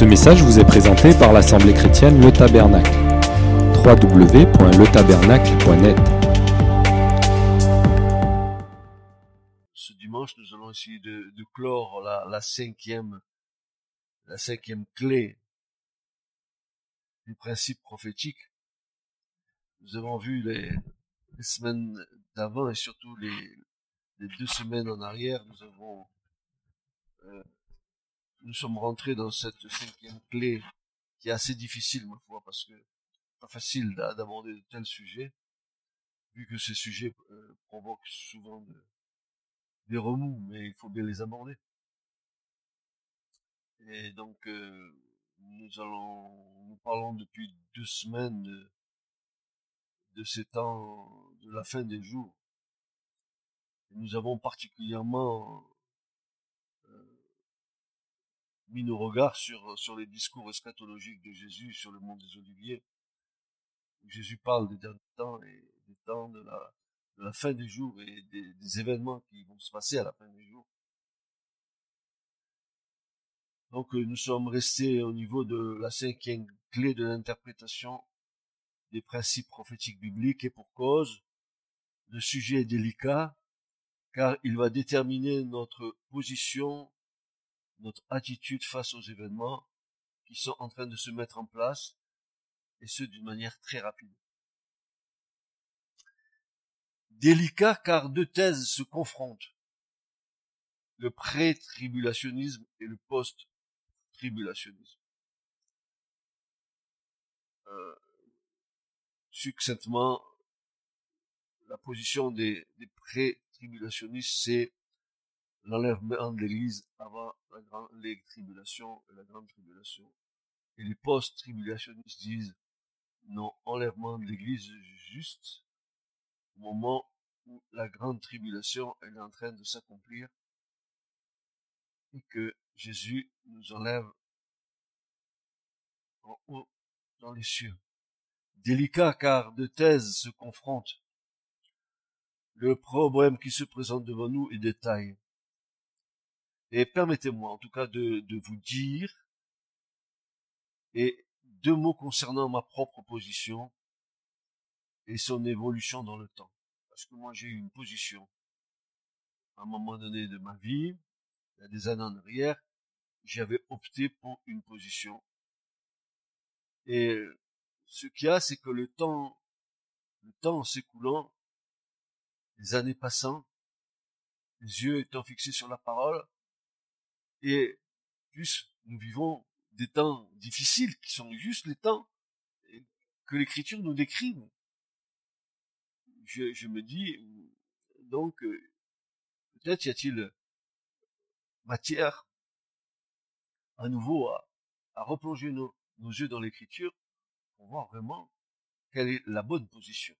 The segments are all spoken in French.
Ce message vous est présenté par l'Assemblée chrétienne Le Tabernacle. www.letabernacle.net Ce dimanche, nous allons essayer de, clore la, cinquième, la cinquième clé du principe prophétique. Nous avons vu les, semaines d'avant et surtout les, les deux semaines en arrière, nous avons, euh, nous sommes rentrés dans cette cinquième clé qui est assez difficile, ma foi, parce que pas facile d'a- d'aborder de tels sujets, vu que ces sujets euh, provoquent souvent de- des remous, mais il faut bien les aborder. Et donc, euh, nous allons, nous parlons depuis deux semaines de, ces temps de la fin des jours. Nous avons particulièrement euh, mis nos regards sur, sur les discours eschatologiques de Jésus sur le mont des Oliviers. Jésus parle des derniers temps et des temps de la, de la fin des jours et des, des événements qui vont se passer à la fin des jours. Donc euh, nous sommes restés au niveau de la cinquième clé de l'interprétation des principes prophétiques bibliques et pour cause, le sujet est délicat car il va déterminer notre position, notre attitude face aux événements qui sont en train de se mettre en place et ce d'une manière très rapide. Délicat car deux thèses se confrontent, le pré-tribulationnisme et le post-tribulationnisme. Euh, succinctement, la position des, des pré-tribulationnistes, c'est l'enlèvement de l'Église avant la grande, les tribulations et la grande tribulation. Et les post-tribulationnistes disent non, enlèvement de l'Église juste au moment où la grande tribulation est en train de s'accomplir et que Jésus nous enlève en haut dans les cieux. Délicat car deux thèses se confrontent. Le problème qui se présente devant nous est de taille. Et permettez-moi en tout cas de, de vous dire, et deux mots concernant ma propre position et son évolution dans le temps. Parce que moi j'ai eu une position à un moment donné de ma vie, il y a des années en arrière, j'avais opté pour une position. Et ce qu'il y a, c'est que le temps, le temps s'écoulant, les années passant, les yeux étant fixés sur la parole, et plus nous vivons des temps difficiles qui sont juste les temps que l'écriture nous décrit. Je, me dis, donc, euh, peut-être y a-t-il matière à nouveau à, replonger nos, yeux dans l'écriture pour voir vraiment quelle est la bonne position.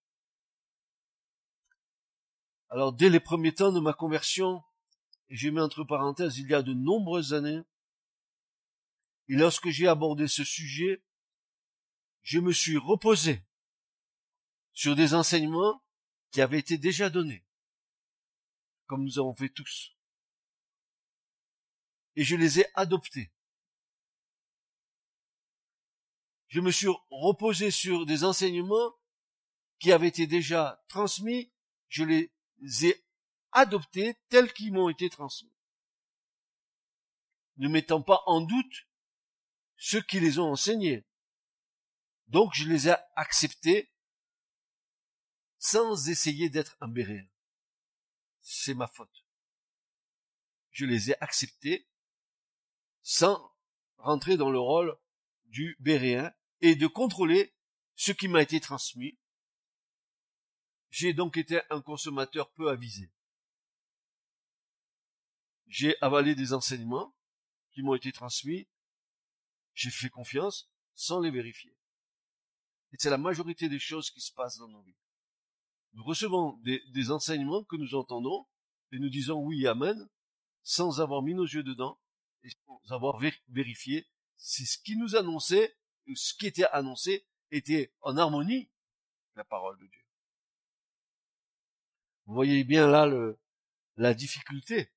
Alors, dès les premiers temps de ma conversion, j'ai mis entre parenthèses, il y a de nombreuses années, et lorsque j'ai abordé ce sujet, je me suis reposé sur des enseignements qui avaient été déjà donnés, comme nous avons fait tous. Et je les ai adoptés. Je me suis reposé sur des enseignements qui avaient été déjà transmis, je les ai adoptés tels qu'ils m'ont été transmis, ne mettant pas en doute ceux qui les ont enseignés. Donc je les ai acceptés sans essayer d'être un béréen. C'est ma faute. Je les ai acceptés sans rentrer dans le rôle du béréen et de contrôler ce qui m'a été transmis. J'ai donc été un consommateur peu avisé. J'ai avalé des enseignements qui m'ont été transmis. J'ai fait confiance sans les vérifier. Et c'est la majorité des choses qui se passent dans nos vies. Nous recevons des, enseignements que nous entendons et nous disons oui, amen, sans avoir mis nos yeux dedans et sans avoir vérifié si ce qui nous annonçait, ou ce qui était annoncé, était en harmonie avec la parole de Dieu. Vous voyez bien là la difficulté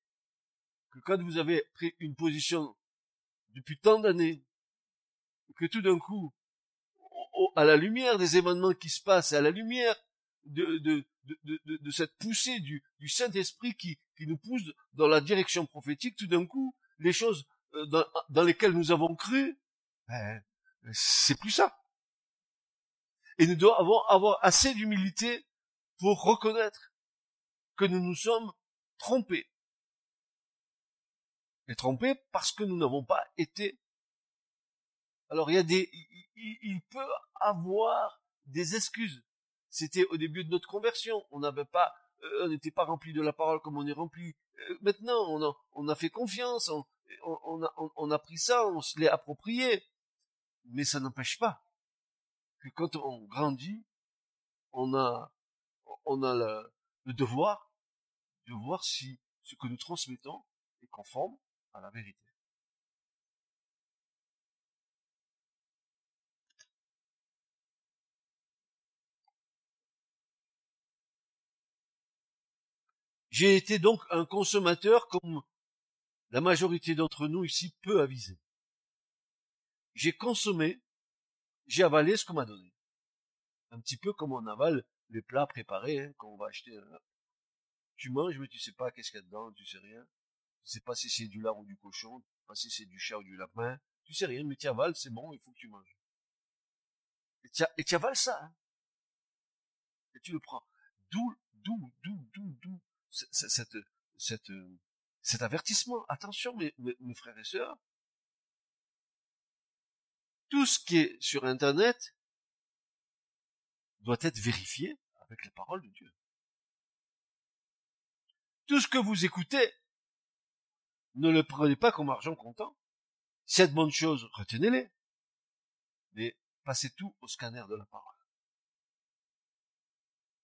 que quand vous avez pris une position depuis tant d'années que tout d'un coup, à la lumière des événements qui se passent, à la lumière de, cette poussée du, Saint-Esprit qui, nous pousse dans la direction prophétique, tout d'un coup, les choses euh, dans, dans lesquelles nous avons cru, ben, c'est plus ça. Et nous devons avoir assez d'humilité pour reconnaître que nous nous sommes trompés. Et trompés parce que nous n'avons pas été. Alors il y a des, il, peut avoir des excuses. C'était au début de notre conversion. On n'avait pas, euh, on n'était pas rempli de la parole comme on est rempli. Euh, maintenant, on a, on a fait confiance, on, on, a, on, a pris ça, on se l'est approprié. Mais ça n'empêche pas que quand on grandit, on a, on a le devoir de voir si ce que nous transmettons est conforme à la vérité. J'ai été donc un consommateur comme la majorité d'entre nous ici peu avisé. J'ai consommé, j'ai avalé ce qu'on m'a donné. Un petit peu comme on avale les plats préparés hein, quand on va acheter. Un... Tu manges, mais tu sais pas qu'est-ce qu'il y a dedans, tu sais rien. Tu sais pas si c'est du lard ou du cochon, pas si c'est du chat ou du lapin. Tu sais rien, mais tu avales, c'est bon, il faut que tu manges. Et tu avales ça. Hein. Et tu le prends. D'où, d'où, d'où, d'où, d'où cette, cette, cet avertissement. Attention, mes, frères et sœurs. Tout ce qui est sur Internet doit être vérifié avec les paroles de Dieu. Tout ce que vous écoutez, ne le prenez pas comme argent comptant. Cette bonne chose, retenez-les. Mais passez tout au scanner de la parole.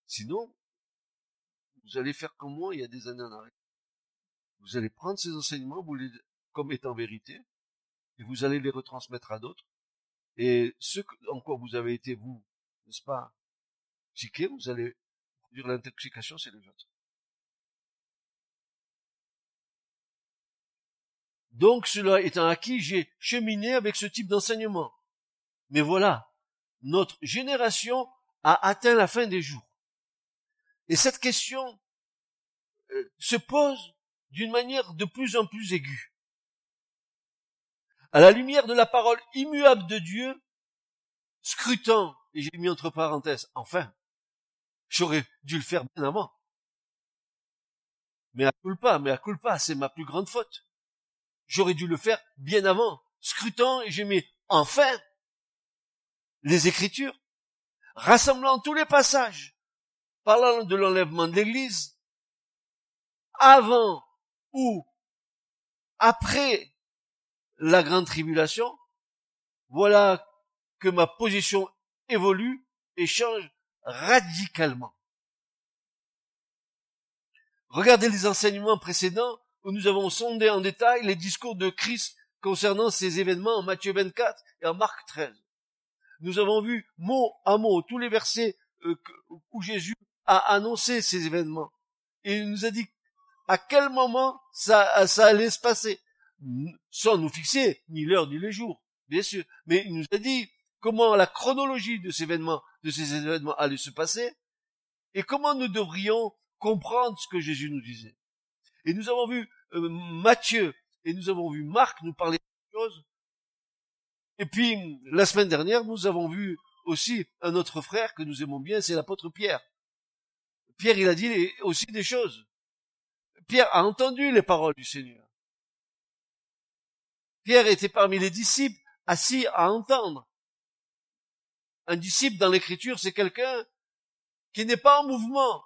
Sinon, vous allez faire comme moi il y a des années en arrière. Vous allez prendre ces enseignements vous les, comme étant vérité, et vous allez les retransmettre à d'autres. Et ce en quoi vous avez été, vous, n'est-ce pas, psyché, vous allez produire l'intoxication, c'est les autres. Donc, cela étant acquis, j'ai cheminé avec ce type d'enseignement. Mais voilà, notre génération a atteint la fin des jours. Et cette question euh, se pose d'une manière de plus en plus aiguë. À la lumière de la parole immuable de Dieu, scrutant, et j'ai mis entre parenthèses, enfin, j'aurais dû le faire bien avant. Mais à culpa, mais à culpa, c'est ma plus grande faute. J'aurais dû le faire bien avant, scrutant, et j'ai mis enfin les Écritures, rassemblant tous les passages, parlant de l'enlèvement de l'Église, avant ou après la grande tribulation, voilà que ma position évolue et change radicalement. Regardez les enseignements précédents où nous avons sondé en détail les discours de Christ concernant ces événements en Matthieu 24 et en Marc 13. Nous avons vu mot à mot tous les versets euh, où Jésus a annoncé ces événements. Et il nous a dit à quel moment ça, allait se passer, sans nous fixer ni l'heure ni les jours, bien sûr. Mais il nous a dit comment la chronologie de ces événements allait se passer, et comment nous devrions comprendre ce que Jésus nous disait. Et nous avons vu euh, Matthieu et nous avons vu Marc nous parler de choses. Et puis, la semaine dernière, nous avons vu aussi un autre frère que nous aimons bien, c'est l'apôtre Pierre. Pierre, il a dit aussi des choses. Pierre a entendu les paroles du Seigneur. Pierre était parmi les disciples, assis à entendre. Un disciple dans l'écriture, c'est quelqu'un qui n'est pas en mouvement.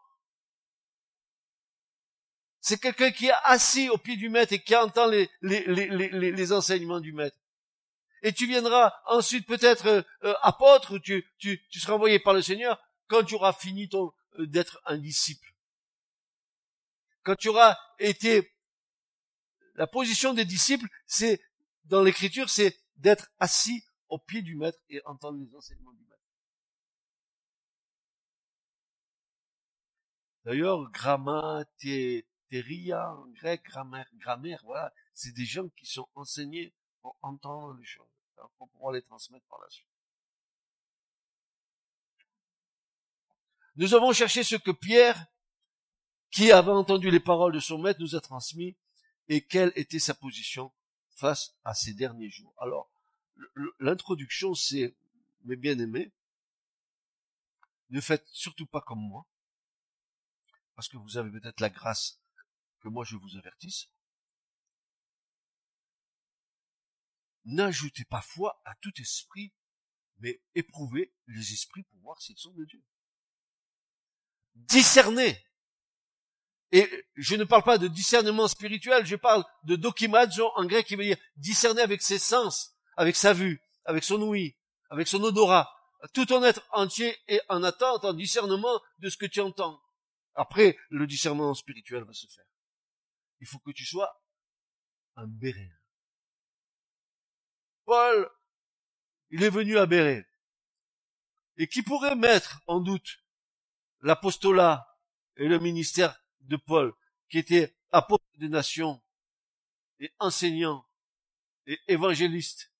C'est quelqu'un qui est assis au pied du maître et qui entend les, les, les, les enseignements du maître. Et tu viendras ensuite peut-être euh, euh, apôtre, tu, tu, tu seras envoyé par le Seigneur quand tu auras fini euh, d'être un disciple quand tu auras été, la position des disciples, c'est, dans l'écriture, c'est d'être assis au pied du maître et entendre les enseignements du maître. D'ailleurs, grammatéria, en grec, grammaire, grammaire, voilà, c'est des gens qui sont enseignés pour entendre les choses. hein, pour pouvoir les transmettre par la suite. Nous avons cherché ce que Pierre, qui avait entendu les paroles de son maître, nous a transmis et quelle était sa position face à ces derniers jours. Alors, l'introduction, c'est, mes bien-aimés, ne faites surtout pas comme moi, parce que vous avez peut-être la grâce que moi je vous avertisse. N'ajoutez pas foi à tout esprit, mais éprouvez les esprits pour voir s'ils sont de Dieu. Discernez. Et je ne parle pas de discernement spirituel, je parle de dokimazo en grec qui veut dire discerner avec ses sens, avec sa vue, avec son ouïe, avec son odorat, tout ton être entier est en attente, en discernement de ce que tu entends. Après, le discernement spirituel va se faire. Il faut que tu sois un béret. Paul, il est venu à Béret. Et qui pourrait mettre en doute l'apostolat et le ministère de Paul, qui était apôtre des nations et enseignant et évangéliste?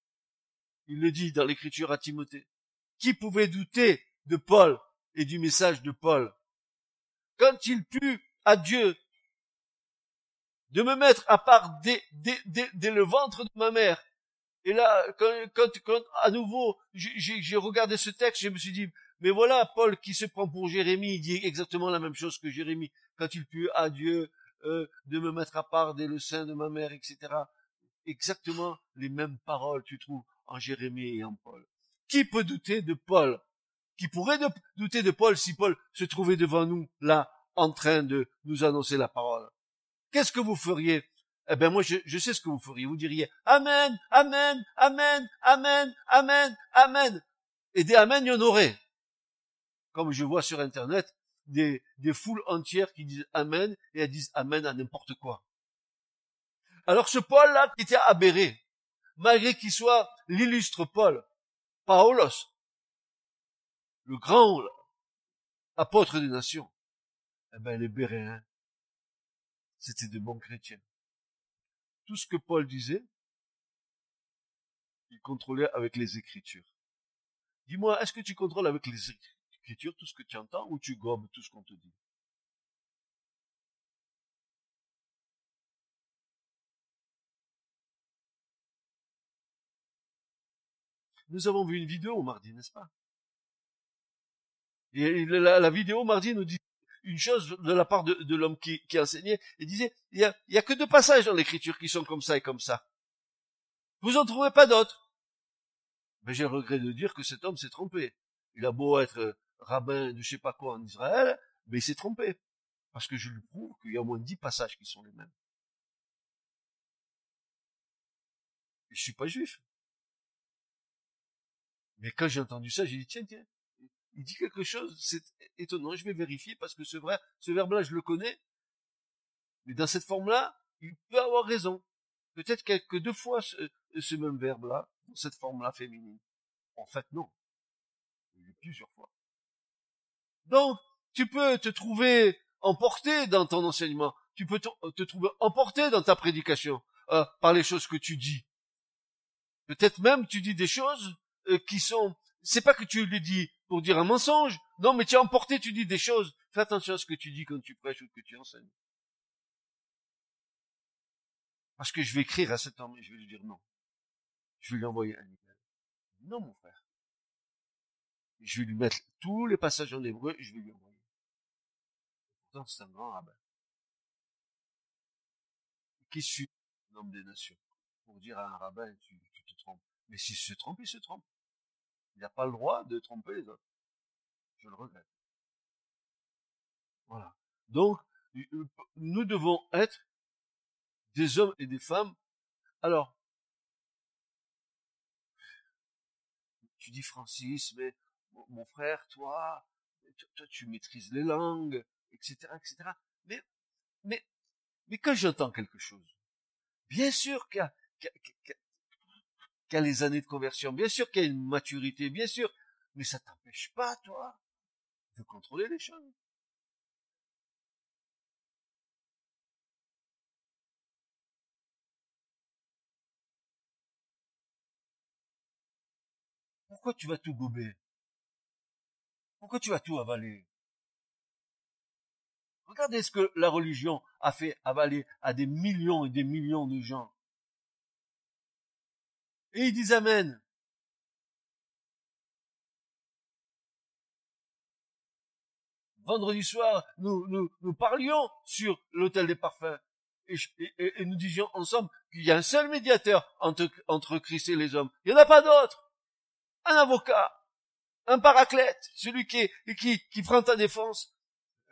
Il le dit dans l'écriture à Timothée. Qui pouvait douter de Paul et du message de Paul? Quand il put à Dieu de me mettre à part dès, le ventre de ma mère. Et là, quand, quand, à nouveau, j'ai regardé ce texte, je me suis dit, mais voilà, Paul qui se prend pour Jérémie, il dit exactement la même chose que Jérémie, quand il put à Dieu euh, de me mettre à part dès le sein de ma mère, etc. Exactement les mêmes paroles, tu trouves, en Jérémie et en Paul. Qui peut douter de Paul? Qui pourrait douter de Paul si Paul se trouvait devant nous, là, en train de nous annoncer la parole? Qu'est-ce que vous feriez? Eh bien moi, je, sais ce que vous feriez. Vous diriez Amen, Amen, Amen, Amen, Amen, Amen. Et des Amen, il y en aurait. Comme je vois sur Internet, des, foules entières qui disent Amen et elles disent Amen à n'importe quoi. Alors ce Paul-là qui était aberré, malgré qu'il soit l'illustre Paul, Paulos, le grand apôtre des nations, eh ben, les Béréens, c'était de bons chrétiens. Tout ce que Paul disait, il contrôlait avec les Écritures. Dis-moi, est-ce que tu contrôles avec les Écritures tout ce que tu entends ou tu gommes tout ce qu'on te dit? Nous avons vu une vidéo mardi, n'est-ce pas? Et la, vidéo mardi nous dit une chose de la part de, l'homme qui, enseignait, il disait, il y a, y a que deux passages dans l'écriture qui sont comme ça et comme ça. Vous en trouvez pas d'autres. Mais j'ai le regret de dire que cet homme s'est trompé. Il a beau être euh, rabbin de je sais pas quoi en Israël, mais il s'est trompé. Parce que je lui prouve qu'il y a au moins dix passages qui sont les mêmes. Je suis pas juif. Mais quand j'ai entendu ça, j'ai dit, tiens, tiens, il dit quelque chose, c'est étonnant, je vais vérifier parce que ce vrai, ce verbe-là, je le connais. Mais dans cette forme-là, il peut avoir raison. Peut-être quelques deux fois ce, même verbe-là, dans cette forme-là féminine. En fait, non. Plusieurs fois. Donc, tu peux te trouver emporté dans ton enseignement. Tu peux te, trouver emporté dans ta prédication euh, par les choses que tu dis. Peut-être même tu dis des choses euh, qui sont, c'est pas que tu les dis pour dire un mensonge. Non, mais tu es emporté, tu dis des choses. Fais attention à ce que tu dis quand tu prêches ou que tu enseignes. Parce que je vais écrire à cet homme et je vais lui dire non. Je vais lui envoyer un email. Non, mon frère. Je vais lui mettre tous les passages en hébreu et je vais lui envoyer. Pourtant, c'est un grand rabbin. Qui suit l'homme des nations? Pour dire à un rabbin, tu, tu te trompes. Mais s'il se trompe, il se trompe. Il n'a pas le droit de tromper les autres. Je le regrette. Voilà. Donc, nous devons être des hommes et des femmes. Alors, tu dis Francis, mais mon frère, toi, toi, tu maîtrises les langues, etc., etc. Mais, mais, mais quand j'entends quelque chose, bien sûr qu'il y a, qu'il y a les années de conversion, bien sûr qu'il y a une maturité, bien sûr, mais ça t'empêche pas, toi, de contrôler les choses. pourquoi tu vas tout gober? Pourquoi tu vas tout avaler? Regardez ce que la religion a fait avaler à des millions et des millions de gens. Et ils disent Amen. Vendredi soir, nous, nous, nous parlions sur l'hôtel des parfums. Et, et, nous disions ensemble qu'il y a un seul médiateur entre, entre Christ et les hommes. Il n'y en a pas d'autre. Un avocat, un paraclète, celui qui, qui, qui prend ta défense.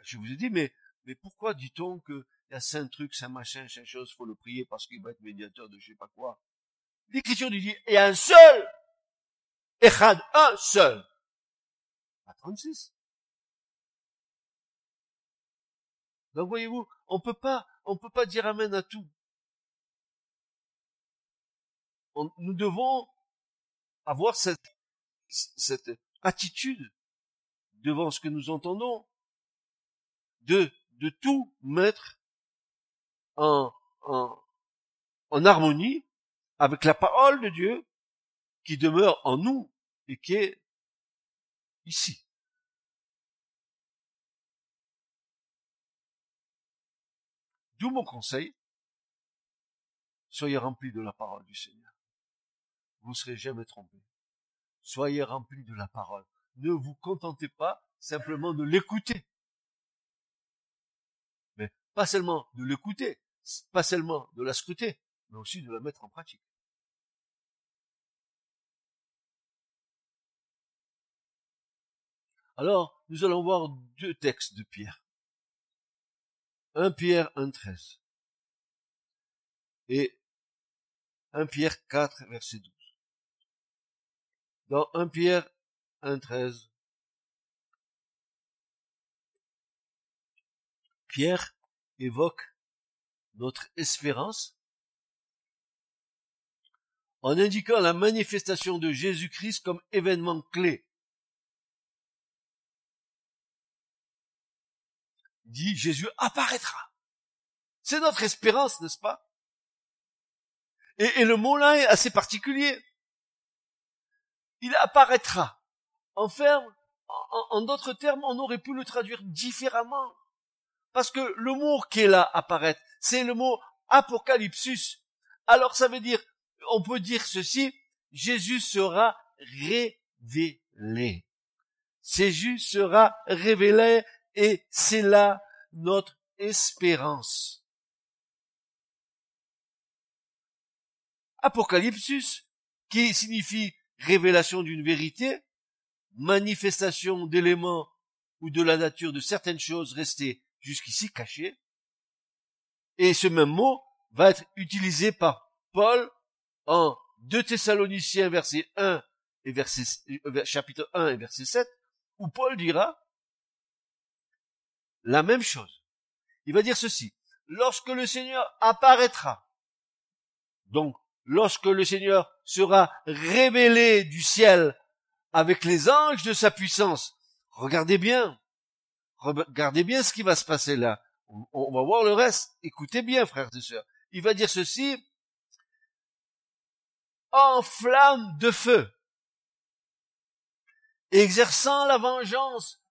Je vous ai dit, mais, mais pourquoi dit-on que il y a cinq trucs, cinq machins, cinq choses, faut le prier parce qu'il va être médiateur de je sais pas quoi? L'écriture dit, il y a un seul. Echad, un seul. Pas 36. Donc voyez-vous, on peut pas, on peut pas dire amen à tout. nous devons avoir cette, cette attitude devant ce que nous entendons, de, de tout mettre en, en, en harmonie avec la parole de Dieu qui demeure en nous et qui est ici. D'où mon conseil, soyez remplis de la parole du Seigneur. Vous ne serez jamais trompés. Soyez remplis de la parole. Ne vous contentez pas simplement de l'écouter. Mais pas seulement de l'écouter, pas seulement de la scruter, mais aussi de la mettre en pratique. Alors, nous allons voir deux textes de Pierre. 1 Pierre 1.13 et 1 Pierre 4 verset 12. Dans 1 Pierre 1.13, Pierre évoque notre espérance en indiquant la manifestation de Jésus-Christ comme événement clé dit Jésus apparaîtra. C'est notre espérance, n'est-ce pas? Et, le mot là est assez particulier. Il apparaîtra. En en, d'autres termes, on aurait pu le traduire différemment. Parce que le mot qui est là, apparaître, c'est le mot apocalypsus. Alors ça veut dire, on peut dire ceci, Jésus sera révélé. Jésus sera révélé et c'est là notre espérance. Apocalypsus, qui signifie révélation d'une vérité, manifestation d'éléments ou de la nature de certaines choses restées jusqu'ici cachées, et ce même mot va être utilisé par Paul en 2 Thessaloniciens verset 1 et verset, euh, chapitre 1 et verset 7, où Paul dira, la même chose. Il va dire ceci. Lorsque le Seigneur apparaîtra, donc lorsque le Seigneur sera révélé du ciel avec les anges de sa puissance, regardez bien, regardez bien ce qui va se passer là. On, va voir le reste. Écoutez bien, frères et sœurs. Il va dire ceci, en flamme de feu, exerçant la vengeance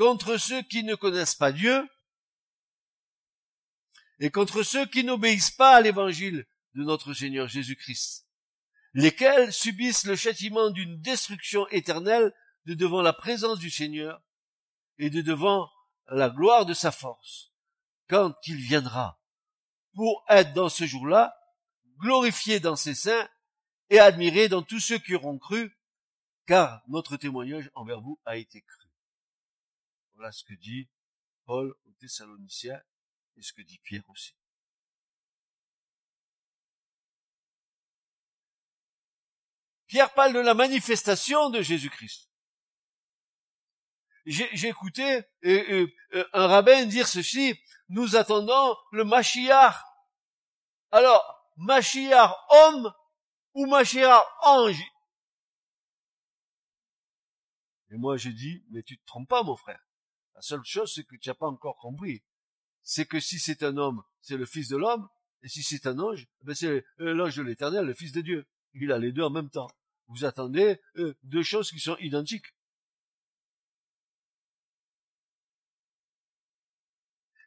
contre ceux qui ne connaissent pas Dieu et contre ceux qui n'obéissent pas à l'évangile de notre Seigneur Jésus-Christ, lesquels subissent le châtiment d'une destruction éternelle de devant la présence du Seigneur et de devant la gloire de sa force, quand il viendra, pour être dans ce jour-là glorifié dans ses saints et admiré dans tous ceux qui auront cru, car notre témoignage envers vous a été cru. Voilà ce que dit Paul aux Thessaloniciens et ce que dit Pierre aussi. Pierre parle de la manifestation de Jésus-Christ. J'ai écouté un rabbin dire ceci, nous attendons le Mashiach. Alors, Mashiach homme ou Mashiach ange? Et moi j'ai dit, mais tu te trompes pas mon frère. La seule chose, c'est que tu n'as pas encore compris. C'est que si c'est un homme, c'est le Fils de l'homme, et si c'est un ange, ben c'est l'ange de l'éternel, le Fils de Dieu. Il a les deux en même temps. vous attendez euh, deux choses qui sont identiques.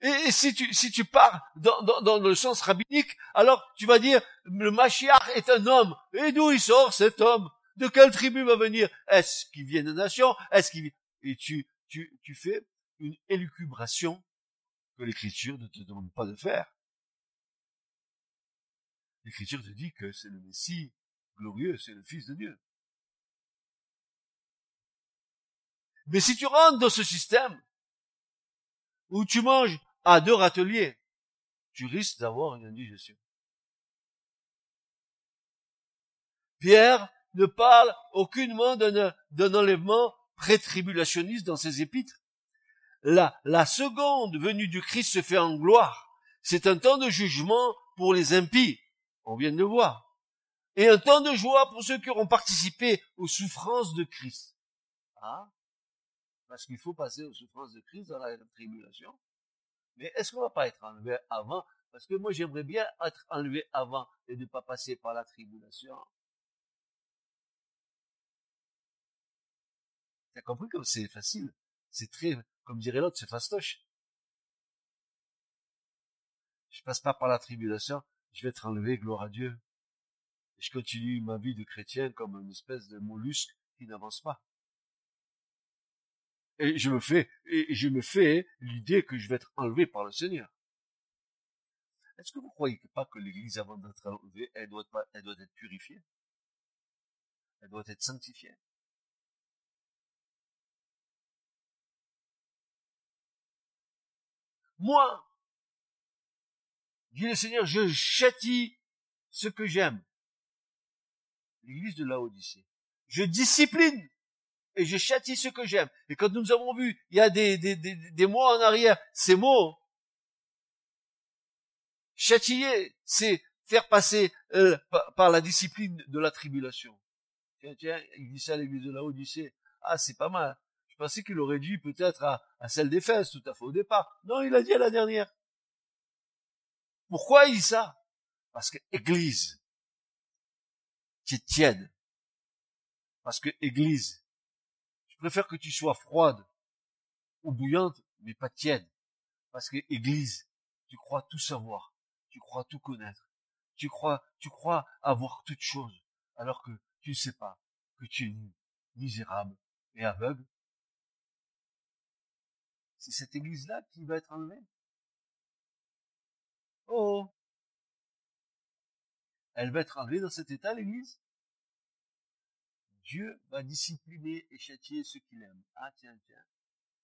Et, si tu si tu pars dans, dans, dans, le sens rabbinique, alors tu vas dire le Mashiach est un homme. Et d'où il sort cet homme? De quelle tribu va venir? Est-ce qu'il vient de nation Est-ce qu'il et tu tu tu fais une élucubration que l'Écriture ne te demande pas de faire. L'Écriture te dit que c'est le Messie glorieux, c'est le Fils de Dieu. Mais si tu rentres dans ce système où tu manges à deux râteliers, tu risques d'avoir une indigestion. Pierre ne parle aucunement d'un enlèvement pré-tribulationniste dans ses épîtres. La, seconde venue du Christ se fait en gloire. C'est un temps de jugement pour les impies. On vient de le voir. Et un temps de joie pour ceux qui auront participé aux souffrances de Christ. Ah. Parce qu'il faut passer aux souffrances de Christ dans la tribulation. Mais est-ce qu'on va pas être enlevé avant? Parce que moi, j'aimerais bien être enlevé avant et ne pas passer par la tribulation. T'as compris comme c'est facile? C'est très, comme dirait l'autre, c'est fastoche. Je passe pas par la tribulation, je vais être enlevé, gloire à Dieu. Je continue ma vie de chrétien comme une espèce de mollusque qui n'avance pas. Et je me fais, et je me fais l'idée que je vais être enlevé par le Seigneur. Est-ce que vous croyez pas que l'église, avant d'être enlevée, elle doit être purifiée? Elle doit être sanctifiée? Moi, dit le Seigneur, je châtie ce que j'aime. L'église de Laodicée. Je discipline et je châtie ce que j'aime. Et quand nous avons vu, il y a des, des, des, des mois en arrière, ces mots, châtier, c'est faire passer euh, par, la discipline de la tribulation. Tiens, tiens, il dit ça à l'église de Laodicée. Ah, c'est pas mal. Je pensais qu'il aurait dit peut-être à, à celle des fesses tout à fait au départ. Non, il a dit à la dernière. Pourquoi il dit ça? Parce que Église, tu es tiède. Parce que Église, je préfère que tu sois froide ou bouillante, mais pas tiède. Parce que Église, tu crois tout savoir, tu crois tout connaître, tu crois, tu crois avoir toutes choses, alors que tu ne sais pas que tu es misérable et aveugle. C'est cette église-là qui va être enlevée. Oh Elle va être enlevée dans cet état, l'église? Dieu va discipliner et châtier ceux qu'il aime. Ah tiens, tiens.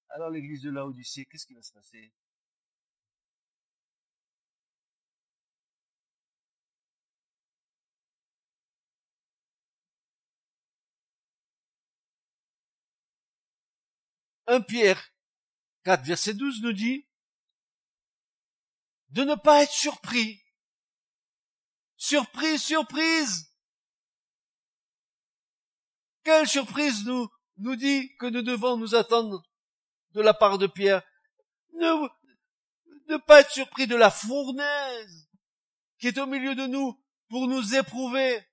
Alors l'église de Laodicée, qu'est-ce qui va se passer? Un Pierre 4, verset 12 nous dit de ne pas être surpris. Surprise, surprise. Quelle surprise nous, nous dit que nous devons nous attendre de la part de Pierre. Ne, ne pas être surpris de la fournaise qui est au milieu de nous pour nous éprouver.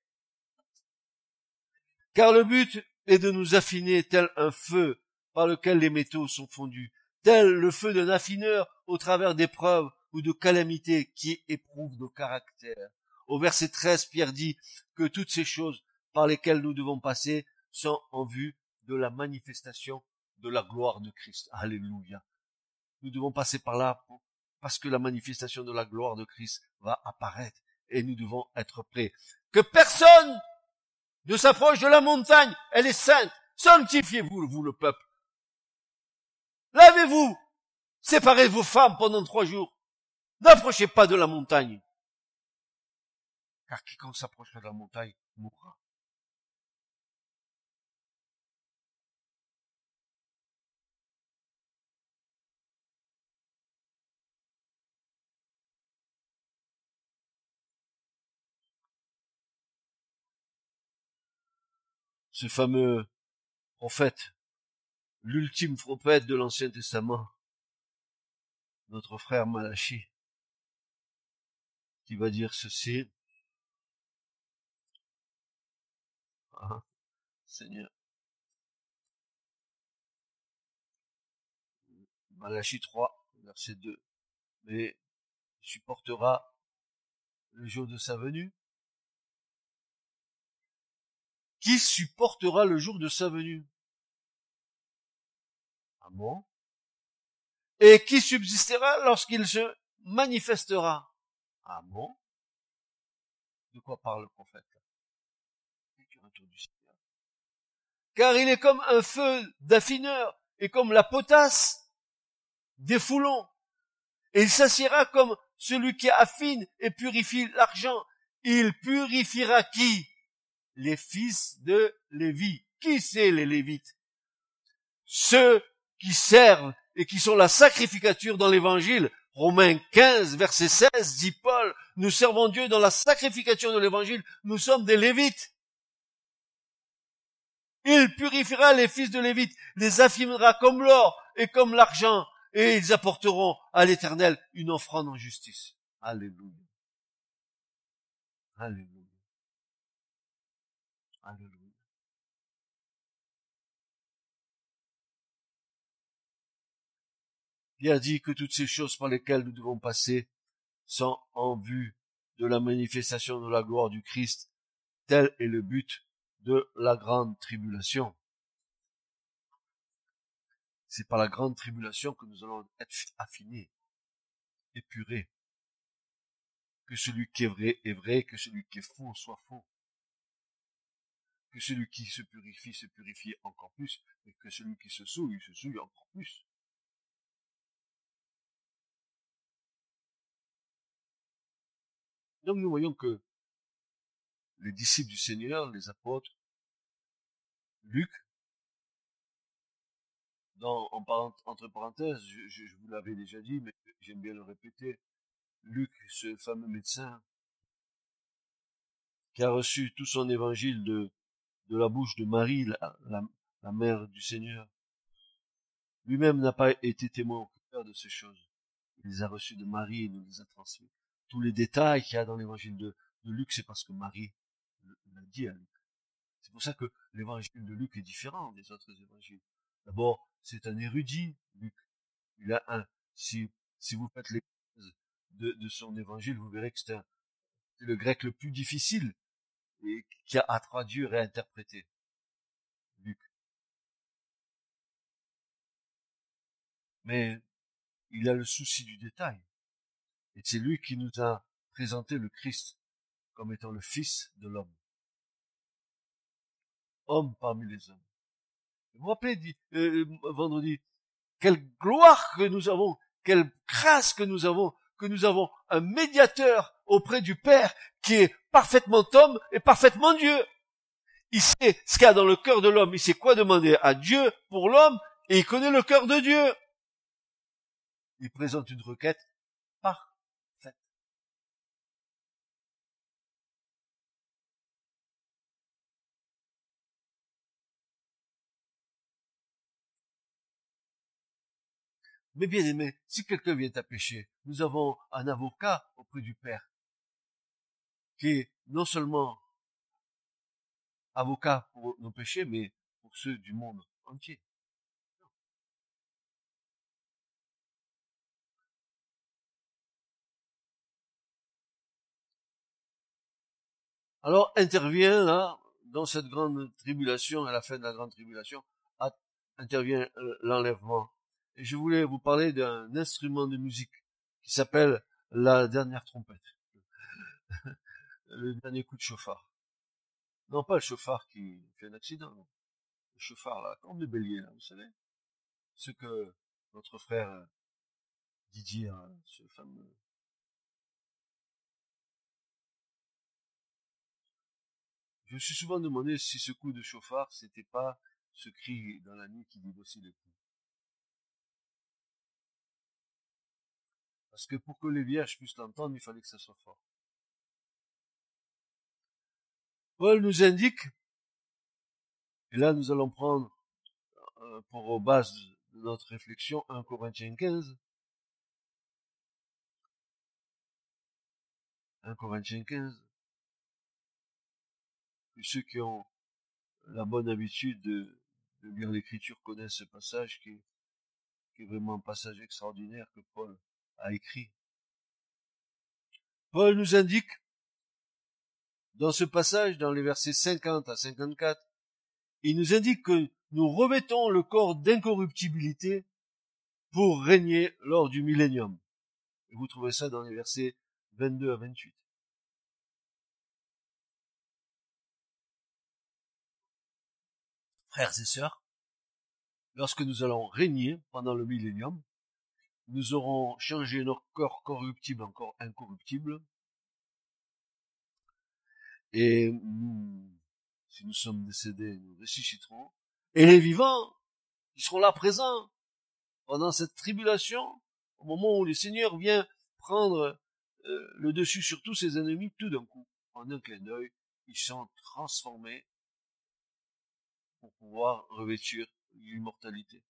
Car le but est de nous affiner tel un feu par lequel les métaux sont fondus, tel le feu d'un affineur au travers d'épreuves ou de calamités qui éprouvent nos caractères. Au verset 13, Pierre dit que toutes ces choses par lesquelles nous devons passer sont en vue de la manifestation de la gloire de Christ. Alléluia. Nous devons passer par là parce que la manifestation de la gloire de Christ va apparaître et nous devons être prêts. Que personne ne s'approche de la montagne, elle est sainte. Sanctifiez-vous, vous le peuple. Lavez-vous. Séparez vos femmes pendant trois jours. N'approchez pas de la montagne. Car quiconque s'approche de la montagne mourra. ce fameux prophète, l'ultime prophète de l'Ancien Testament, notre frère Malachi, qui va dire ceci. Hein, Seigneur. Malachie 3, verset 2. Mais supportera le jour de sa venue? Qui supportera le jour de sa venue? Ah Et qui subsistera lorsqu'il se manifestera Ah bon? De quoi parle le prophète Car il est comme un feu d'affineur et comme la potasse des foulons. Et il s'assiera comme celui qui affine et purifie l'argent. Il purifiera qui? Les fils de Lévi. Qui c'est les Lévites? Ceux qui servent et qui sont la sacrificature dans l'évangile. Romains 15, verset 16, dit Paul, nous servons Dieu dans la sacrificature de l'évangile, nous sommes des Lévites. Il purifiera les fils de Lévite, les affinera comme l'or et comme l'argent, et ils apporteront à l'Éternel une offrande en justice. Alléluia. Alléluia. Il dit que toutes ces choses par lesquelles nous devons passer sont en vue de la manifestation de la gloire du Christ. Tel est le but de la grande tribulation. C'est par la grande tribulation que nous allons être affinés, épurés. Que celui qui est vrai est vrai, que celui qui est faux soit faux. Que celui qui se purifie se purifie encore plus, et que celui qui se souille se souille encore plus. Donc nous voyons que les disciples du Seigneur, les apôtres, Luc, dans, entre parenthèses, je, vous l'avais déjà dit, mais j'aime bien le répéter, Luc, ce fameux médecin, qui a reçu tout son évangile de, la bouche de Marie, la, mère du Seigneur, lui-même n'a pas été témoin au cœur de ces choses. Il les a reçus de Marie et nous les a transmis. Tous les détails qu'il y a dans l'évangile de, Luc, c'est parce que Marie l'a dit à Luc. C'est pour ça que l'évangile de Luc est différent des autres évangiles. D'abord, c'est un érudit, Luc. Il a un, si, si vous faites les de, de son évangile, vous verrez que c'est le grec le plus difficile et qui a à traduire et à interpréter. Luc. Mais il a le souci du détail. Et c'est lui qui nous a présenté le Christ comme étant le Fils de l'homme homme parmi les hommes. Vous vous rappelez euh, euh, vendredi, quelle gloire que nous avons, quelle grâce que nous avons, que nous avons un médiateur auprès du Père qui est parfaitement homme et parfaitement Dieu. Il sait ce qu'il y a dans le cœur de l'homme, il sait quoi demander à Dieu pour l'homme et il connaît le cœur de Dieu. Il présente une requête Mais bien aimé, si quelqu'un vient à pécher, nous avons un avocat auprès du Père, qui est non seulement avocat pour nos péchés, mais pour ceux du monde entier. Alors intervient là, dans cette grande tribulation, à la fin de la grande tribulation, intervient euh, l'enlèvement je voulais vous parler d'un instrument de musique qui s'appelle la dernière trompette. le dernier coup de chauffard. Non, pas le chauffard qui fait un accident. Le chauffard, là, comme le bélier, là, vous savez. Ce que notre frère euh, Didier, hein, ce fameux Je me suis souvent demandé si ce coup de chauffard, c'était pas ce cri dans la nuit qui dit aussi le coup. Parce que pour que les vierges puissent l'entendre, il fallait que ça soit fort. Paul nous indique, et là nous allons prendre euh, pour base de notre réflexion 1 Corinthiens 15. 1 Corinthiens 15. Que ceux qui ont la bonne habitude de, lire l'écriture connaissent ce passage qui est vraiment un passage extraordinaire que Paul a écrit. Paul nous indique dans ce passage, dans les versets 50 à 54, il nous indique que nous revêtons le corps d'incorruptibilité pour régner lors du millénium. Vous trouvez ça dans les versets 22 à 28. Frères et sœurs, lorsque nous allons régner pendant le millénium, nous aurons changé notre corps corruptible en corps incorruptible. Et si nous sommes décédés, nous ressusciterons. Et les vivants, ils seront là présents pendant cette tribulation, au moment où le Seigneur vient prendre euh, le dessus sur tous ses ennemis, tout d'un coup, en un clin d'œil, ils sont transformés pour pouvoir revêtir l'immortalité.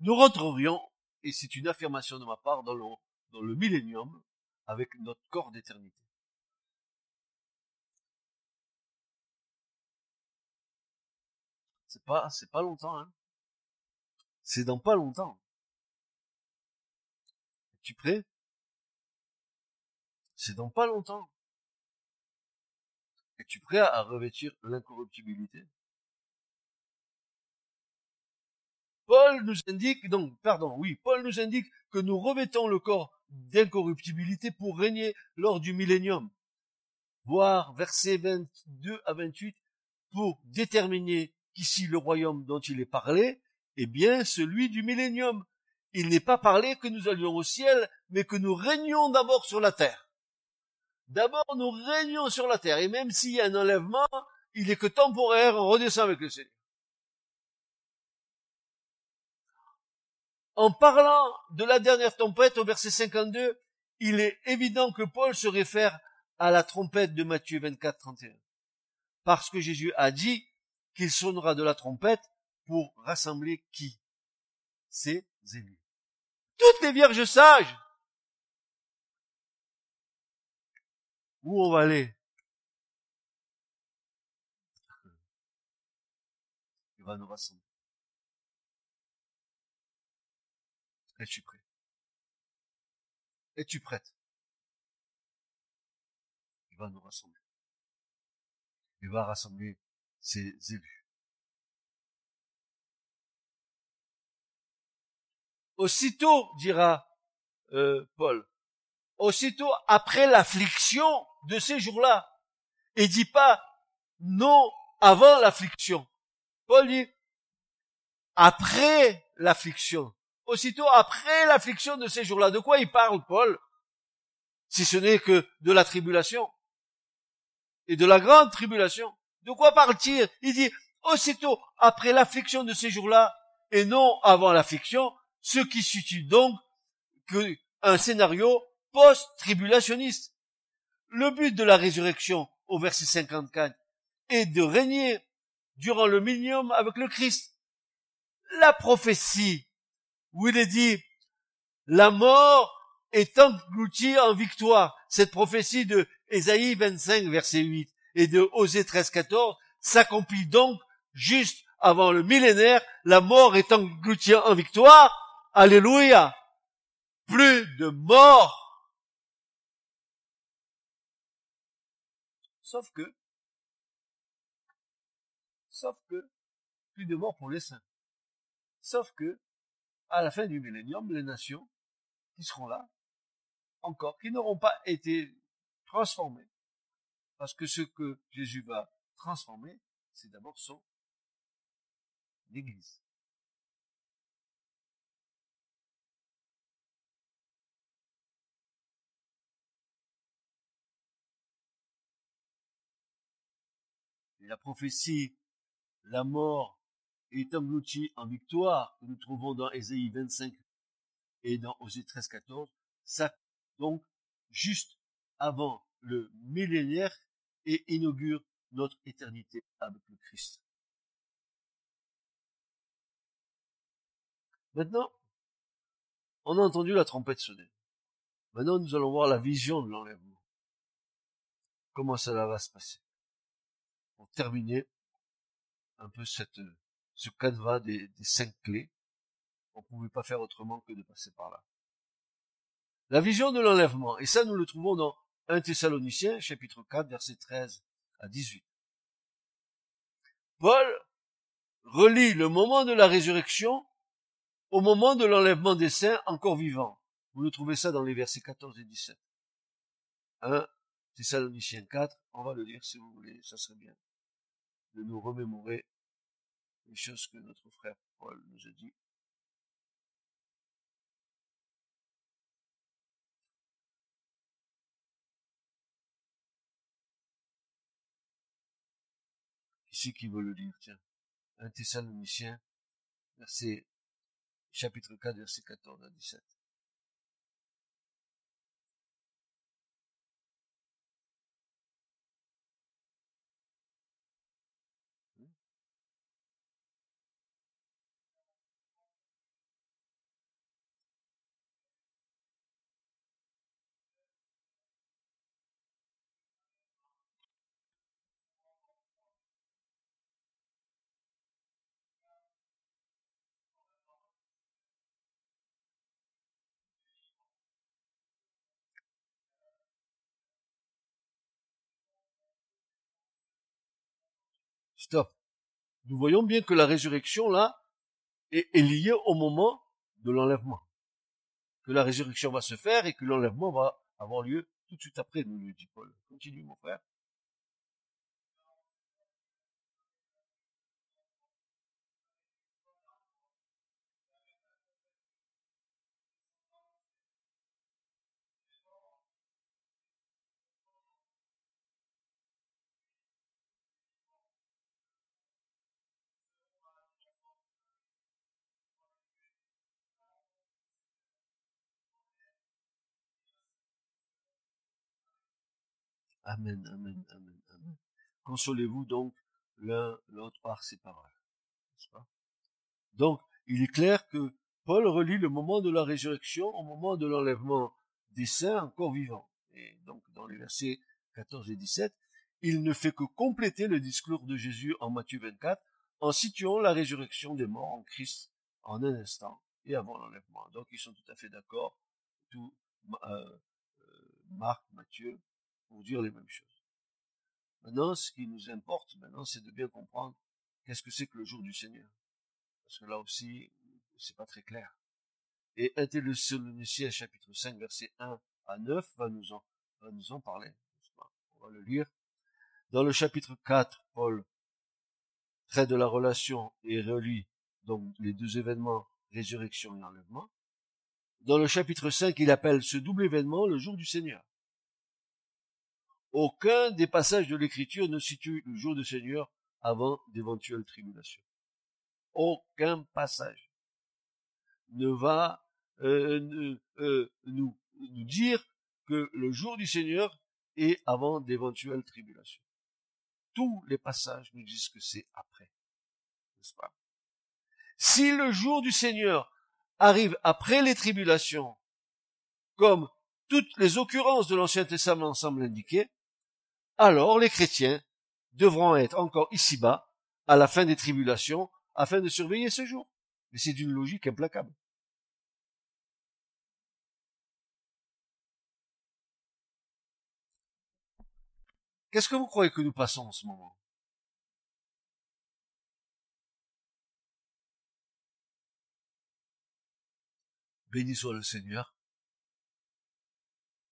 Nous rentrerions, et c'est une affirmation de ma part, dans le, dans millénium, avec notre corps d'éternité. C'est pas, c'est pas longtemps, hein. C'est dans pas longtemps. Es-tu prêt? C'est dans pas longtemps. Es-tu prêt à revêtir l'incorruptibilité? Paul nous indique, donc, pardon, oui, Paul nous indique que nous revêtons le corps d'incorruptibilité pour régner lors du millénium. Voir versets 22 à 28 pour déterminer qu'ici le royaume dont il est parlé est bien celui du millénium. Il n'est pas parlé que nous allions au ciel, mais que nous régnions d'abord sur la terre. D'abord, nous régnons sur la terre, et même s'il y a un enlèvement, il est que temporaire, on redescend avec le Seigneur. En parlant de la dernière tempête au verset 52, il est évident que Paul se réfère à la trompette de Matthieu 24, 31. Parce que Jésus a dit qu'il sonnera de la trompette pour rassembler qui? Ses élus. Toutes les vierges sages. Où on va aller? Il va nous rassembler. Es-tu prêt Es-tu prête Il va nous rassembler. Il va rassembler ses élus. Aussitôt, dira euh, Paul, aussitôt après l'affliction de ces jours-là, et dit pas non avant l'affliction. Paul dit après l'affliction aussitôt après l'affliction de ces jours-là. De quoi il parle, Paul? Si ce n'est que de la tribulation. Et de la grande tribulation. De quoi parle-t-il? Il dit, aussitôt après l'affliction de ces jours-là, et non avant l'affliction, ce qui situe donc un scénario post-tribulationniste. Le but de la résurrection, au verset 54, est de régner durant le millénium avec le Christ. La prophétie où il est dit, la mort est engloutie en victoire. Cette prophétie de Ésaïe 25, verset 8, et de Osée 13, 14, s'accomplit donc juste avant le millénaire, la mort est engloutie en victoire. Alléluia. Plus de mort. Sauf que, sauf que, plus de mort pour les saints. Sauf que, à la fin du millénium, les nations qui seront là, encore, qui n'auront pas été transformées. Parce que ce que Jésus va transformer, c'est d'abord son Église. la prophétie, la mort est englouti en victoire que nous trouvons dans Ésaïe 25 et dans Osée 13, 14, ça, donc, juste avant le millénaire et inaugure notre éternité avec le Christ. Maintenant, on a entendu la trompette sonner. Maintenant, nous allons voir la vision de l'enlèvement. Comment cela va se passer? pour terminer un peu cette, ce canevas des, des cinq clés. On ne pouvait pas faire autrement que de passer par là. La vision de l'enlèvement. Et ça, nous le trouvons dans 1 Thessaloniciens, chapitre 4, verset 13 à 18. Paul relie le moment de la résurrection au moment de l'enlèvement des saints encore vivants. Vous le trouvez ça dans les versets 14 et 17. 1 Thessaloniciens 4, on va le lire si vous voulez, ça serait bien de nous remémorer les choses que notre frère Paul nous a dit. Ici qui veut le lire, tiens. Un Thessalonicien, verset, chapitre 4, verset 14 à 17. Stop. Nous voyons bien que la résurrection, là, est, liée au moment de l'enlèvement. Que la résurrection va se faire et que l'enlèvement va avoir lieu tout de suite après, nous le dit Paul. Continue, mon frère. Amen, amen, amen, amen. Consolez-vous donc l'un l'autre par ces paroles. Donc, il est clair que Paul relie le moment de la résurrection au moment de l'enlèvement des saints encore vivants. Et donc, dans les versets 14 et 17, il ne fait que compléter le discours de Jésus en Matthieu 24 en situant la résurrection des morts en Christ en un instant et avant l'enlèvement. Donc, ils sont tout à fait d'accord. Tout, euh, euh, Marc, Matthieu, pour dire les mêmes choses. Maintenant, ce qui nous importe maintenant, c'est de bien comprendre qu'est-ce que c'est que le jour du Seigneur. Parce que là aussi, c'est pas très clair. Et 1 Thessaloniciens chapitre 5 verset 1 à 9 va nous en, va nous en parler. On va le lire. Dans le chapitre 4, Paul traite de la relation et relie donc les deux événements, résurrection et enlèvement. Dans le chapitre 5, il appelle ce double événement le jour du Seigneur. Aucun des passages de l'écriture ne situe le jour du Seigneur avant d'éventuelles tribulations. Aucun passage ne va euh, euh, nous, dire que le jour du Seigneur est avant d'éventuelles tribulations. Tous les passages nous disent que c'est après. Si le jour du Seigneur arrive après les tribulations, comme toutes les occurrences de l'Ancien Testament semblent l'indiquer, alors les chrétiens devront être encore ici-bas, à la fin des tribulations, afin de surveiller ce jour. Mais c'est d'une logique implacable. Qu'est-ce que vous croyez que nous passons en ce moment? Béni soit le Seigneur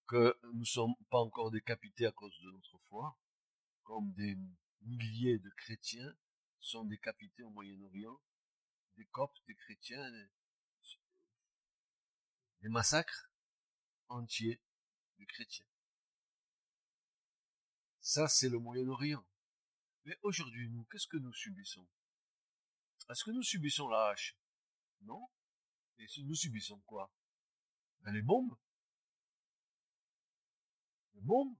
que nous ne sommes pas encore décapités à cause de notre foi, comme des milliers de chrétiens sont décapités au Moyen-Orient, des coptes, des chrétiens, des massacres entiers de chrétiens. Ça, c'est le Moyen-Orient. Mais aujourd'hui, nous, qu'est-ce que nous subissons? Est-ce que nous subissons la hache? Non. Et nous subissons quoi? Ben, Les bombes bon.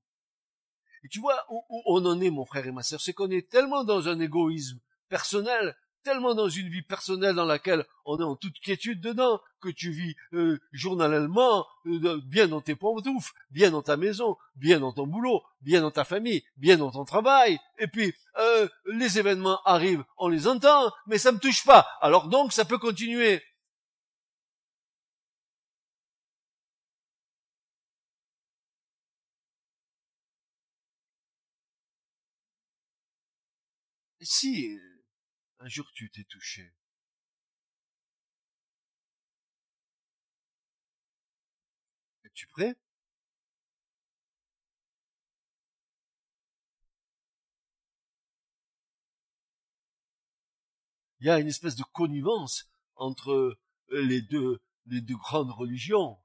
Et tu vois où, on en est, mon frère et ma sœur, c'est qu'on est tellement dans un égoïsme personnel, tellement dans une vie personnelle dans laquelle on est en toute quiétude dedans, que tu vis euh, journalièrement, euh, bien dans tes pantoufles, bien dans ta maison, bien dans ton boulot, bien dans ta famille, bien dans ton travail, et puis euh, les événements arrivent, on les entend, mais ça me touche pas. Alors donc ça peut continuer. Si un jour tu t'es touché, es-tu prêt? Il y a une espèce de connivence entre les deux, les deux grandes religions,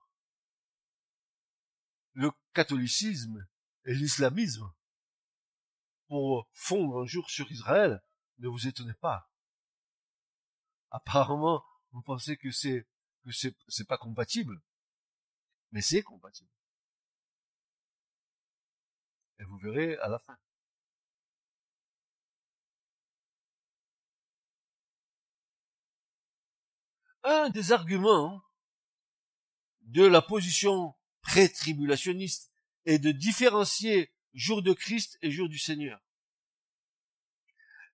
le catholicisme et l'islamisme pour fondre un jour sur Israël, ne vous étonnez pas? Apparemment, vous pensez que c'est que c'est pas compatible, mais c'est compatible. Et vous verrez à la fin. Un des arguments de la position pré-tribulationniste est de différencier jour de Christ et jour du Seigneur.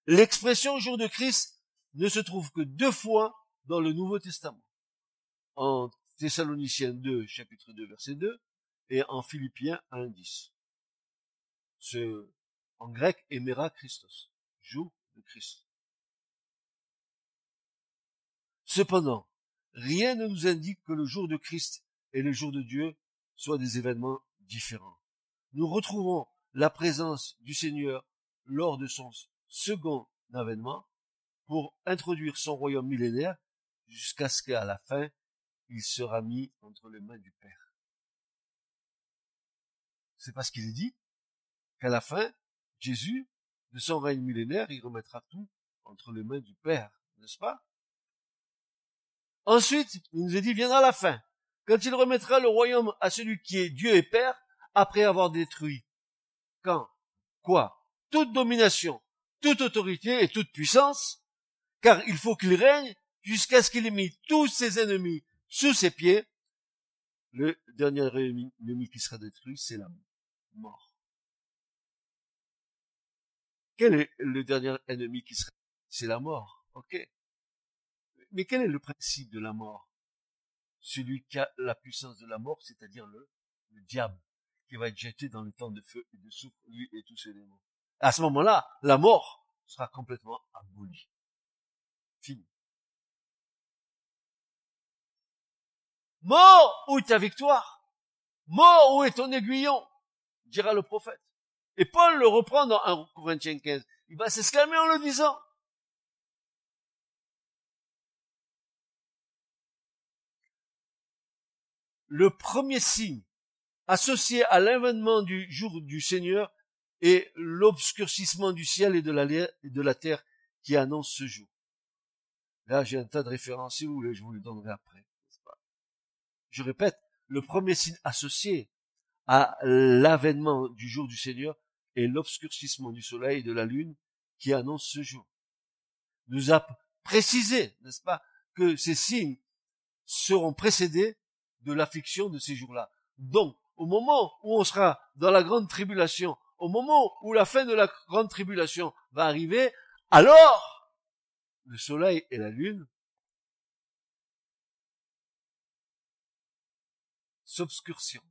L'expression jour de Christ ne se trouve que deux fois dans le Nouveau Testament. En Thessaloniciens 2, chapitre 2, verset 2, et en Philippiens 1, 10. Ce, en grec, Emera Christos, jour de Christ. Cependant, rien ne nous indique que le jour de Christ et le jour de Dieu soient des événements différents nous retrouvons la présence du Seigneur lors de son second avènement pour introduire son royaume millénaire jusqu'à ce qu'à la fin, il sera mis entre les mains du Père. C'est parce qu'il est dit qu'à la fin, Jésus, de son règne millénaire, il remettra tout entre les mains du Père, n'est-ce pas? Ensuite, il nous est dit, viendra la fin. Quand il remettra le royaume à celui qui est Dieu et Père, après avoir détruit quand quoi toute domination, toute autorité et toute puissance, car il faut qu'il règne jusqu'à ce qu'il ait mis tous ses ennemis sous ses pieds. Le dernier ennemi qui sera détruit, c'est la mort. Quel est le dernier ennemi qui sera C'est la mort. Ok. Mais quel est le principe de la mort? Celui qui a la puissance de la mort, c'est-à-dire le, le diable qui va être jeté dans le temps de feu et de souffle, lui et tous ses démons. À ce moment-là, la mort sera complètement abolie. Fini. Mort, où est ta victoire? Mort, où est ton aiguillon? Dira le prophète. Et Paul le reprend dans 1 Corinthiens 15. Il va s'exclamer en le disant. Le premier signe associé à l'événement du jour du Seigneur et l'obscurcissement du ciel et de la, de la terre qui annonce ce jour. Là, j'ai un tas de références, si vous voulez, je vous les donnerai après. Je répète, le premier signe associé à l'avènement du jour du Seigneur est l'obscurcissement du soleil et de la lune qui annonce ce jour. Nous a précisé, n'est-ce pas, que ces signes seront précédés de l'affliction de ces jours-là. Donc, au moment où on sera dans la grande tribulation, au moment où la fin de la grande tribulation va arriver, alors le soleil et la lune s'obscurciront.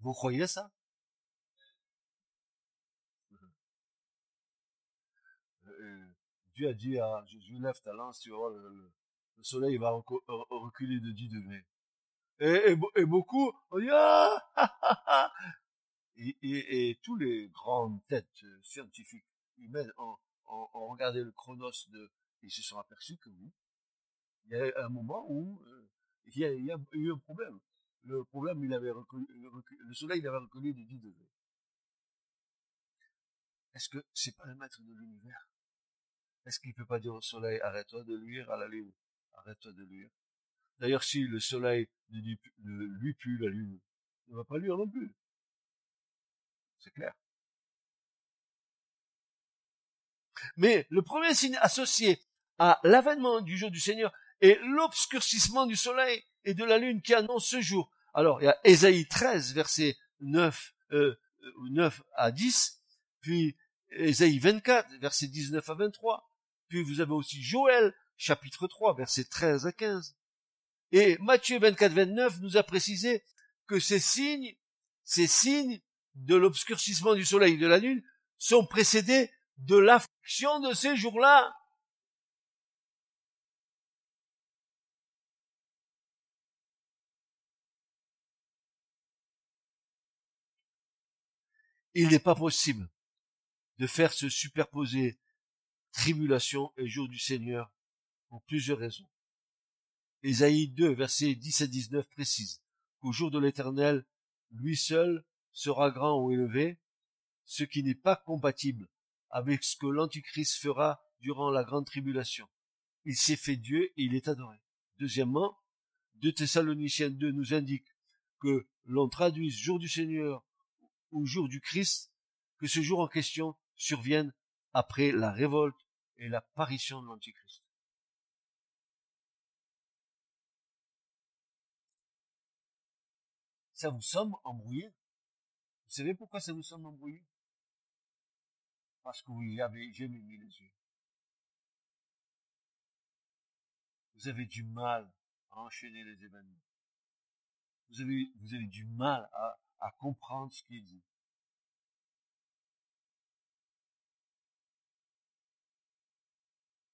Vous croyez ça? Euh, Dieu a dit à Jésus, lève ta lance, tu vois le, le soleil va reculer de 10 degrés. Et, et, beaucoup on dit ah, et, et, et, tous les grandes têtes euh, scientifiques humaines ont, ont, ont, regardé le chronos de ils se sont aperçus que oui, il y a un moment où euh, il, y a, eu un problème. Le problème, il avait le soleil il avait reculé de 10 degrés. Est-ce que c'est pas le maître de l'univers? Est-ce qu'il peut pas dire au soleil arrête-toi de luire à la lune? Arrête de lire. D'ailleurs, si le soleil ne lui plus, la lune ne va pas lire non plus. C'est clair. Mais le premier signe associé à l'avènement du jour du Seigneur est l'obscurcissement du soleil et de la lune qui annonce ce jour. Alors, il y a Ésaïe 13, verset 9, euh, 9 à 10, puis Ésaïe 24, verset 19 à 23, puis vous avez aussi Joël, chapitre 3, verset 13 à 15. Et Matthieu 24, 29 nous a précisé que ces signes, ces signes de l'obscurcissement du soleil et de la lune sont précédés de l'affliction de ces jours-là. Il n'est pas possible de faire se superposer tribulation et jour du Seigneur pour plusieurs raisons. Ésaïe 2, versets 10 à 19 précise qu'au jour de l'éternel, lui seul sera grand ou élevé, ce qui n'est pas compatible avec ce que l'Antichrist fera durant la grande tribulation. Il s'est fait Dieu et il est adoré. Deuxièmement, 2 Thessaloniciens 2 nous indique que l'on traduise jour du Seigneur ou jour du Christ, que ce jour en question survienne après la révolte et l'apparition de l'Antichrist. Ça vous semble embrouillé? Vous savez pourquoi ça vous semble embrouillé? Parce que vous y avez jamais mis les yeux. Vous avez du mal à enchaîner les événements. Vous avez, vous avez du mal à, à comprendre ce qu'il dit.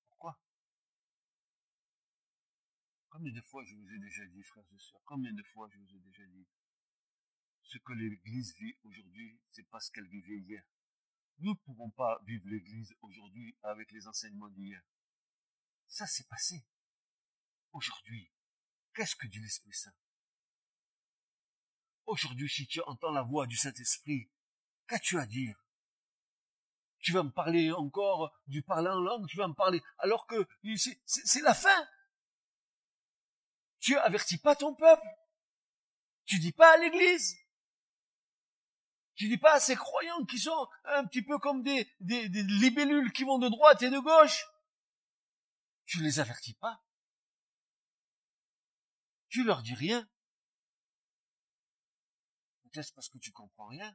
Pourquoi? Combien de fois je vous ai déjà dit, frères et sœurs, combien de fois je vous ai déjà dit, ce que l'Église vit aujourd'hui, c'est pas ce qu'elle vivait hier. Nous ne pouvons pas vivre l'Église aujourd'hui avec les enseignements d'hier. Ça s'est passé. Aujourd'hui, qu'est-ce que dit l'Esprit Saint? Aujourd'hui, si tu entends la voix du Saint-Esprit, qu'as-tu à dire? Tu vas me parler encore du parler en langue, tu vas me parler, alors que c'est la fin. Tu avertis pas ton peuple. Tu dis pas à l'église. Tu dis pas à ces croyants qui sont un petit peu comme des libellules qui vont de droite et de gauche. Tu les avertis pas. Tu leur dis rien. Peut-être parce que tu comprends rien.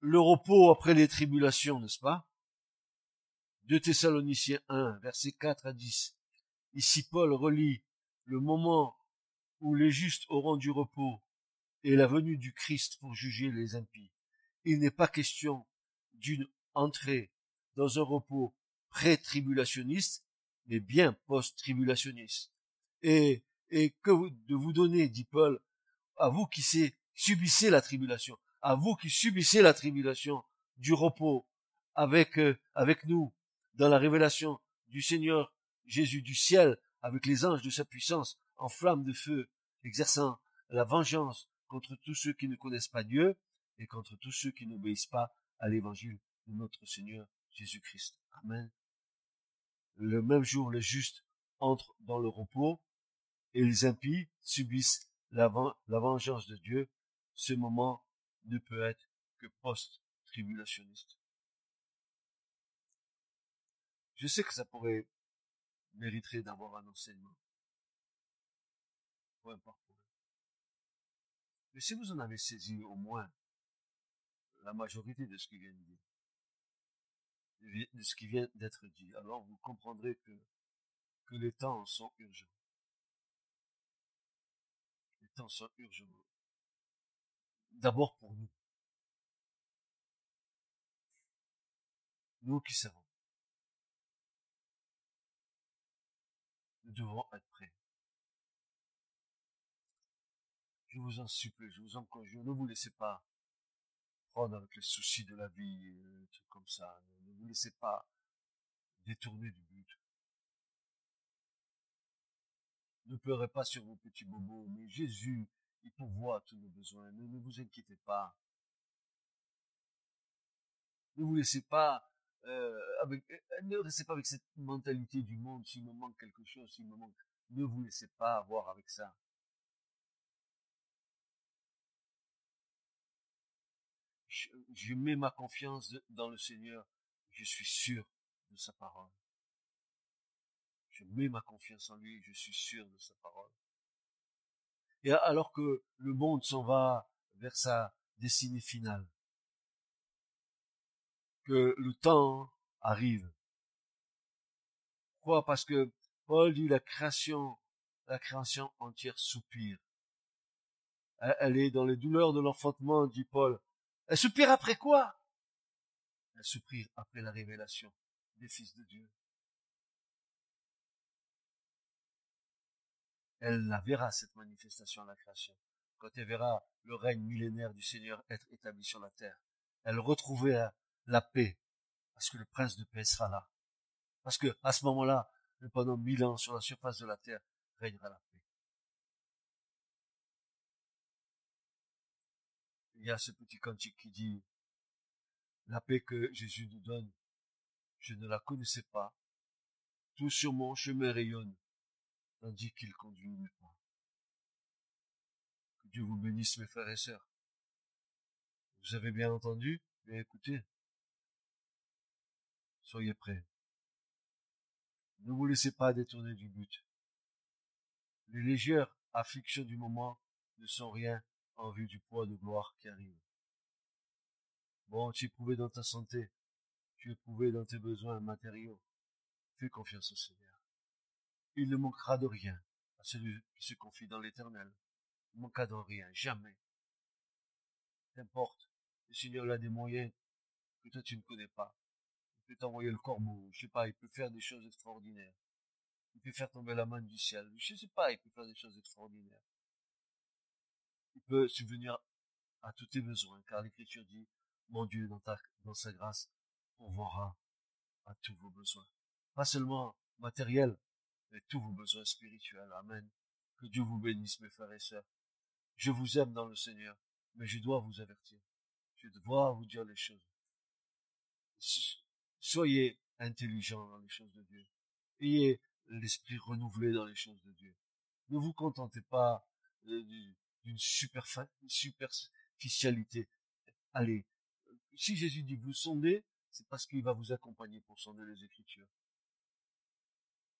Le repos après les tribulations, n'est-ce pas? 2 Thessaloniciens 1, versets 4 à 10. Ici Paul relit le moment où les justes auront du repos et la venue du Christ pour juger les impies. Il n'est pas question d'une entrée dans un repos pré-tribulationniste, mais bien post-tribulationniste. Et, et que de vous donner, dit Paul, à vous qui subissez la tribulation, à vous qui subissez la tribulation, du repos avec, euh, avec nous dans la révélation du Seigneur Jésus du ciel, avec les anges de sa puissance en flamme de feu, exerçant la vengeance contre tous ceux qui ne connaissent pas Dieu et contre tous ceux qui n'obéissent pas à l'évangile de notre Seigneur Jésus-Christ. Amen. Le même jour, les justes entrent dans le repos et les impies subissent la, la vengeance de Dieu. Ce moment ne peut être que post-tribulationniste. Je sais que ça pourrait mériter d'avoir un enseignement. Mais si vous en avez saisi au moins la majorité de ce qui vient de dire, de ce qui vient d'être dit, alors vous comprendrez que les temps sont urgents. Les temps sont urgents d'abord pour nous. Nous qui savons. Nous devons être prêts. Je vous en supplie, je vous en conjure, ne vous laissez pas prendre avec les soucis de la vie, euh, trucs comme ça. Ne vous laissez pas détourner du but. Ne pleurez pas sur vos petits bobos, mais Jésus il pourvoit tous nos besoins. Ne, vous inquiétez pas. Ne vous laissez pas euh, avec, euh, ne restez pas avec cette mentalité du monde. S'il me manque quelque chose, s'il me manque, ne vous laissez pas avoir avec ça. Je, je mets ma confiance dans le Seigneur. Je suis sûr de sa parole. Je mets ma confiance en lui. Je suis sûr de sa parole. Et alors que le monde s'en va vers sa destinée finale, que le temps arrive. Pourquoi? Parce que Paul dit la création, la création entière soupire. Elle est dans les douleurs de l'enfantement, dit Paul. Elle soupire après quoi? Elle soupire après la révélation des fils de Dieu. Elle la verra, cette manifestation à la création. Quand elle verra le règne millénaire du Seigneur être établi sur la terre. Elle retrouvera la paix, parce que le prince de paix sera là. Parce que, à ce moment-là, pendant mille ans, sur la surface de la terre, régnera la paix. Il y a ce petit cantique qui dit, la paix que Jésus nous donne, je ne la connaissais pas. Tout sur mon chemin rayonne, tandis qu'il conduit pas. Que Dieu vous bénisse, mes frères et sœurs. Vous avez bien entendu? Bien écoutez. Soyez prêts. Ne vous laissez pas détourner du but. Les légères afflictions du moment ne sont rien en vue du poids de gloire qui arrive. Bon, tu es éprouvé dans ta santé, tu es éprouvé dans tes besoins matériaux. Fais confiance au Seigneur il ne manquera de rien à celui qui se confie dans l'éternel. Il ne manquera de rien, jamais. N'importe, le Seigneur a des moyens que toi tu ne connais pas. Il peut t'envoyer le corbeau, je sais pas, il peut faire des choses extraordinaires. Il peut faire tomber la main du ciel, je sais pas, il peut faire des choses extraordinaires. Il peut subvenir à tous tes besoins, car l'Écriture dit, mon Dieu, dans, dans sa grâce, pourvoira à tous vos besoins. Pas seulement matériels, et tous vos besoins spirituels. Amen. Que Dieu vous bénisse, mes frères et sœurs. Je vous aime dans le Seigneur, mais je dois vous avertir. Je dois vous dire les choses. Soyez intelligents dans les choses de Dieu. Ayez l'esprit renouvelé dans les choses de Dieu. Ne vous contentez pas euh, d'une superficialité. Allez, si Jésus dit vous sondez, c'est parce qu'il va vous accompagner pour sonder les Écritures.